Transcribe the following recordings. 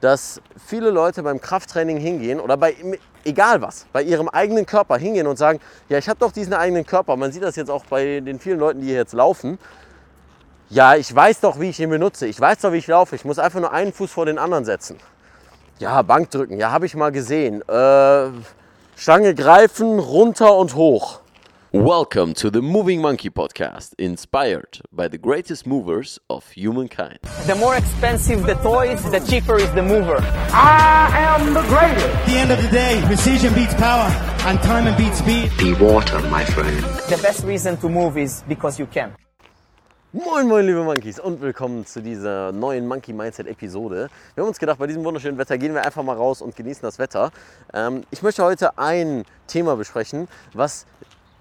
dass viele Leute beim Krafttraining hingehen oder bei egal was, bei ihrem eigenen Körper hingehen und sagen, ja, ich habe doch diesen eigenen Körper. Man sieht das jetzt auch bei den vielen Leuten, die hier jetzt laufen. Ja, ich weiß doch, wie ich ihn benutze. Ich weiß doch, wie ich laufe. Ich muss einfach nur einen Fuß vor den anderen setzen. Ja, Bankdrücken. Ja, habe ich mal gesehen. Äh, Stange greifen, runter und hoch. Welcome to the Moving Monkey podcast, inspired by the greatest movers of humankind. The more expensive the toys, the cheaper is the mover. I am the greatest. At the end of the day, precision beats power and time beats speed. Be water, my friend. The best reason to move is because you can. Moin moin liebe Monkeys und willkommen zu dieser neuen Monkey Mindset Episode. Wir haben uns gedacht, bei diesem wunderschönen Wetter gehen wir einfach mal raus und genießen das Wetter. Ähm, ich möchte heute ein Thema besprechen, was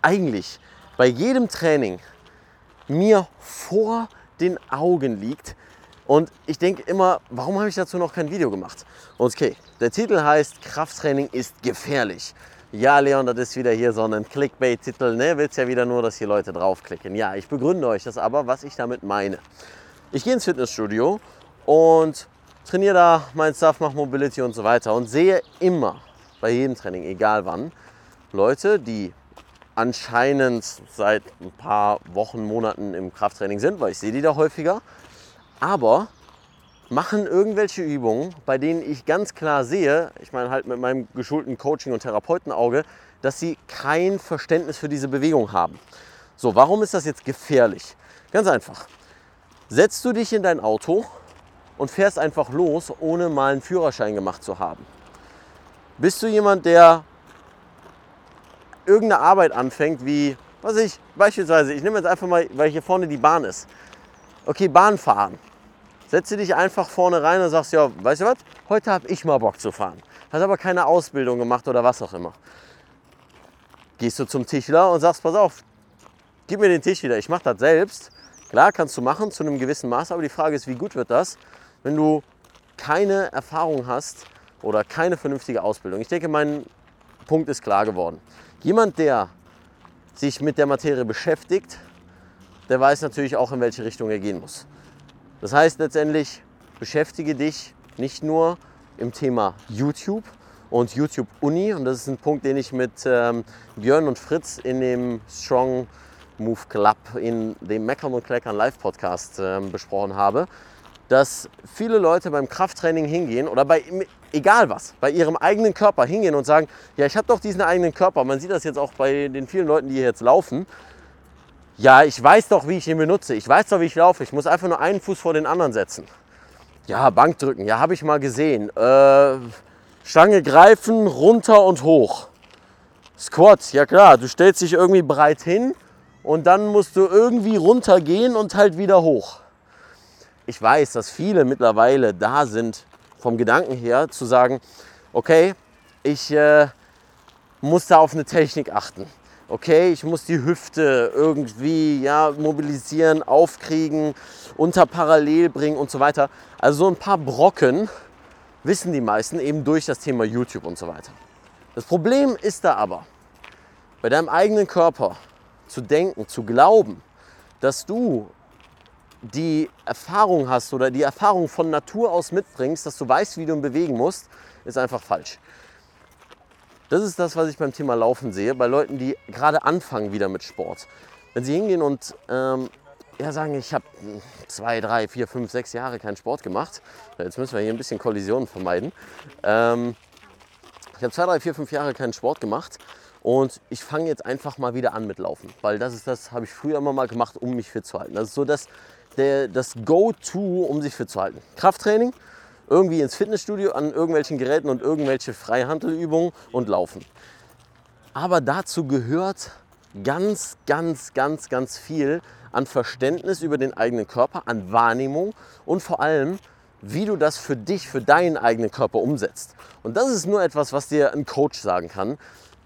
eigentlich bei jedem Training mir vor den Augen liegt. Und ich denke immer, warum habe ich dazu noch kein Video gemacht? Okay, der Titel heißt Krafttraining ist gefährlich. Ja, Leon, das ist wieder hier so ein Clickbait-Titel. Ne? Willst ja wieder nur, dass hier Leute draufklicken. Ja, ich begründe euch das aber, was ich damit meine. Ich gehe ins Fitnessstudio und trainiere da mein Stuff, mache Mobility und so weiter und sehe immer bei jedem Training, egal wann, Leute, die anscheinend seit ein paar Wochen, Monaten im Krafttraining sind, weil ich sehe die da häufiger, aber machen irgendwelche Übungen, bei denen ich ganz klar sehe, ich meine halt mit meinem geschulten Coaching- und Therapeutenauge, dass sie kein Verständnis für diese Bewegung haben. So, warum ist das jetzt gefährlich? Ganz einfach. Setzt du dich in dein Auto und fährst einfach los, ohne mal einen Führerschein gemacht zu haben. Bist du jemand, der irgendeine Arbeit anfängt, wie, was ich, beispielsweise, ich nehme jetzt einfach mal, weil hier vorne die Bahn ist. Okay, Bahn fahren. Setze dich einfach vorne rein und sagst, ja, weißt du was, heute habe ich mal Bock zu fahren. Hast aber keine Ausbildung gemacht oder was auch immer. Gehst du zum Tischler und sagst, pass auf, gib mir den Tisch wieder, ich mache das selbst. Klar, kannst du machen zu einem gewissen Maß, aber die Frage ist, wie gut wird das, wenn du keine Erfahrung hast oder keine vernünftige Ausbildung. Ich denke, mein Punkt ist klar geworden. Jemand, der sich mit der Materie beschäftigt, der weiß natürlich auch, in welche Richtung er gehen muss. Das heißt letztendlich, beschäftige dich nicht nur im Thema YouTube und YouTube Uni. Und das ist ein Punkt, den ich mit ähm, Björn und Fritz in dem Strong Move Club, in dem Meckern und Kleckern Live Podcast ähm, besprochen habe dass viele Leute beim Krafttraining hingehen oder bei egal was, bei ihrem eigenen Körper hingehen und sagen, ja, ich habe doch diesen eigenen Körper. Man sieht das jetzt auch bei den vielen Leuten, die hier jetzt laufen. Ja, ich weiß doch, wie ich ihn benutze. Ich weiß doch, wie ich laufe. Ich muss einfach nur einen Fuß vor den anderen setzen. Ja, Bankdrücken. Ja, habe ich mal gesehen. Äh, Stange greifen, runter und hoch. Squat. Ja klar, du stellst dich irgendwie breit hin und dann musst du irgendwie runtergehen und halt wieder hoch ich weiß, dass viele mittlerweile da sind, vom Gedanken her, zu sagen, okay, ich äh, muss da auf eine Technik achten. Okay, ich muss die Hüfte irgendwie ja, mobilisieren, aufkriegen, unter Parallel bringen und so weiter. Also so ein paar Brocken wissen die meisten eben durch das Thema YouTube und so weiter. Das Problem ist da aber, bei deinem eigenen Körper zu denken, zu glauben, dass du die Erfahrung hast oder die Erfahrung von Natur aus mitbringst, dass du weißt, wie du ihn bewegen musst, ist einfach falsch. Das ist das, was ich beim Thema Laufen sehe, bei Leuten, die gerade anfangen wieder mit Sport. Wenn sie hingehen und ähm, ja, sagen, ich habe zwei, drei, vier, fünf, sechs Jahre keinen Sport gemacht, jetzt müssen wir hier ein bisschen Kollisionen vermeiden. Ähm, ich habe zwei, drei, vier, fünf Jahre keinen Sport gemacht und ich fange jetzt einfach mal wieder an mit Laufen, weil das ist das, habe ich früher immer mal gemacht, um mich fit zu halten. Das ist so das, der, das Go-To, um sich fit zu halten. Krafttraining, irgendwie ins Fitnessstudio an irgendwelchen Geräten und irgendwelche Freihandelübungen und laufen. Aber dazu gehört ganz, ganz, ganz, ganz viel an Verständnis über den eigenen Körper, an Wahrnehmung und vor allem, wie du das für dich, für deinen eigenen Körper umsetzt. Und das ist nur etwas, was dir ein Coach sagen kann,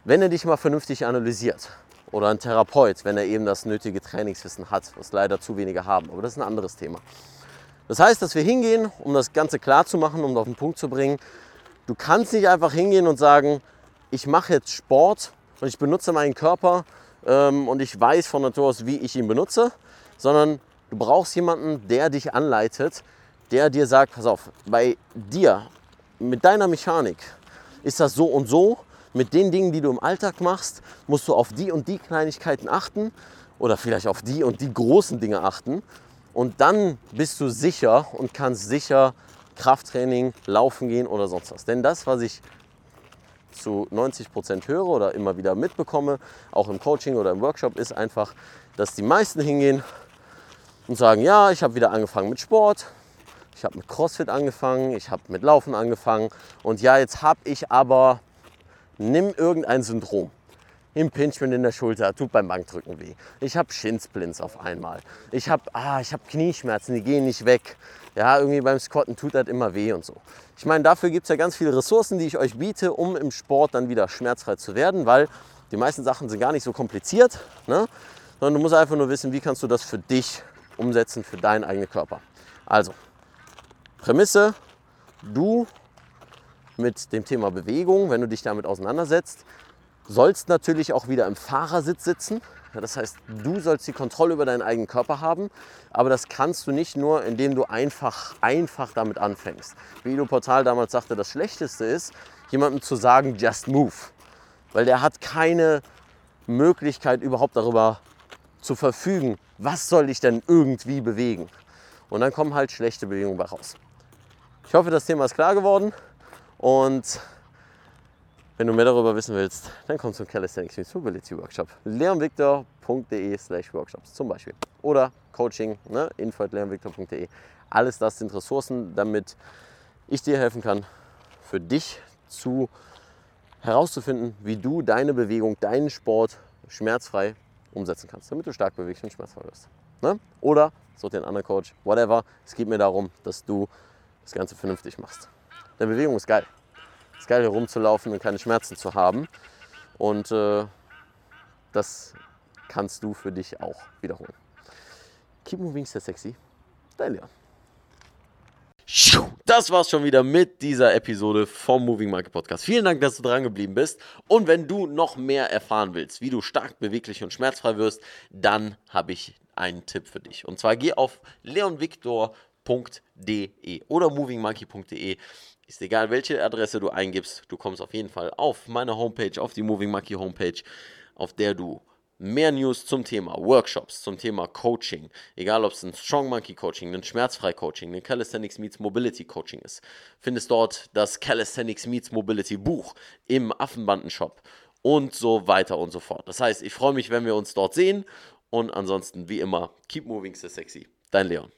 wenn er dich mal vernünftig analysiert oder ein Therapeut, wenn er eben das nötige Trainingswissen hat, was leider zu wenige haben. Aber das ist ein anderes Thema. Das heißt, dass wir hingehen, um das Ganze klar zu machen, um auf den Punkt zu bringen. Du kannst nicht einfach hingehen und sagen, ich mache jetzt Sport und ich benutze meinen Körper ähm, und ich weiß von Natur aus, wie ich ihn benutze, sondern du brauchst jemanden, der dich anleitet, der dir sagt, pass auf, bei dir mit deiner Mechanik ist das so und so. Mit den Dingen, die du im Alltag machst, musst du auf die und die Kleinigkeiten achten oder vielleicht auf die und die großen Dinge achten. Und dann bist du sicher und kannst sicher Krafttraining, Laufen gehen oder sonst was. Denn das, was ich zu 90 Prozent höre oder immer wieder mitbekomme, auch im Coaching oder im Workshop, ist einfach, dass die meisten hingehen und sagen, ja, ich habe wieder angefangen mit Sport, ich habe mit CrossFit angefangen, ich habe mit Laufen angefangen und ja, jetzt habe ich aber, nimm irgendein Syndrom. Impingement in der Schulter, tut beim Bankdrücken weh. Ich habe Shinsplints auf einmal. Ich habe ah, hab Knieschmerzen, die gehen nicht weg. Ja, irgendwie beim Squatten tut das immer weh und so. Ich meine, dafür gibt es ja ganz viele Ressourcen, die ich euch biete, um im Sport dann wieder schmerzfrei zu werden, weil die meisten Sachen sind gar nicht so kompliziert, ne? sondern du musst einfach nur wissen, wie kannst du das für dich umsetzen, für deinen eigenen Körper. Also, Prämisse, du mit dem Thema Bewegung, wenn du dich damit auseinandersetzt, sollst natürlich auch wieder im Fahrersitz sitzen. Das heißt, du sollst die Kontrolle über deinen eigenen Körper haben, aber das kannst du nicht nur, indem du einfach, einfach damit anfängst. Wie Ido Portal damals sagte, das Schlechteste ist, jemandem zu sagen, just move. Weil der hat keine Möglichkeit überhaupt darüber zu verfügen, was soll ich denn irgendwie bewegen. Und dann kommen halt schlechte Bewegungen raus. Ich hoffe, das Thema ist klar geworden und wenn du mehr darüber wissen willst, dann komm zum Calisthenics Meets Mobility Workshop. leonvictor.de slash workshops zum Beispiel. Oder Coaching, ne? info.leonvictor.de. Alles das sind Ressourcen, damit ich dir helfen kann, für dich zu herauszufinden, wie du deine Bewegung, deinen Sport schmerzfrei umsetzen kannst, damit du stark bewegst und schmerzfrei wirst. Ne? Oder such dir einen anderen Coach, whatever. Es geht mir darum, dass du das Ganze vernünftig machst. Denn Bewegung ist geil. Ist geil, herumzulaufen und keine Schmerzen zu haben. Und äh, das kannst du für dich auch wiederholen. Keep moving, stay sexy. Dein Leon. Das war's schon wieder mit dieser Episode vom Moving Market Podcast. Vielen Dank, dass du dran geblieben bist. Und wenn du noch mehr erfahren willst, wie du stark, beweglich und schmerzfrei wirst, dann habe ich einen Tipp für dich. Und zwar geh auf leonvictor.de oder movingmonkey.de. Ist egal, welche Adresse du eingibst, du kommst auf jeden Fall auf meine Homepage, auf die Moving Monkey Homepage, auf der du mehr News zum Thema Workshops, zum Thema Coaching, egal ob es ein Strong Monkey Coaching, ein Schmerzfrei Coaching, ein Calisthenics Meets Mobility Coaching ist, findest dort das Calisthenics Meets Mobility Buch im Affenbanden-Shop und so weiter und so fort. Das heißt, ich freue mich, wenn wir uns dort sehen und ansonsten wie immer, keep moving so sexy. Dein Leon.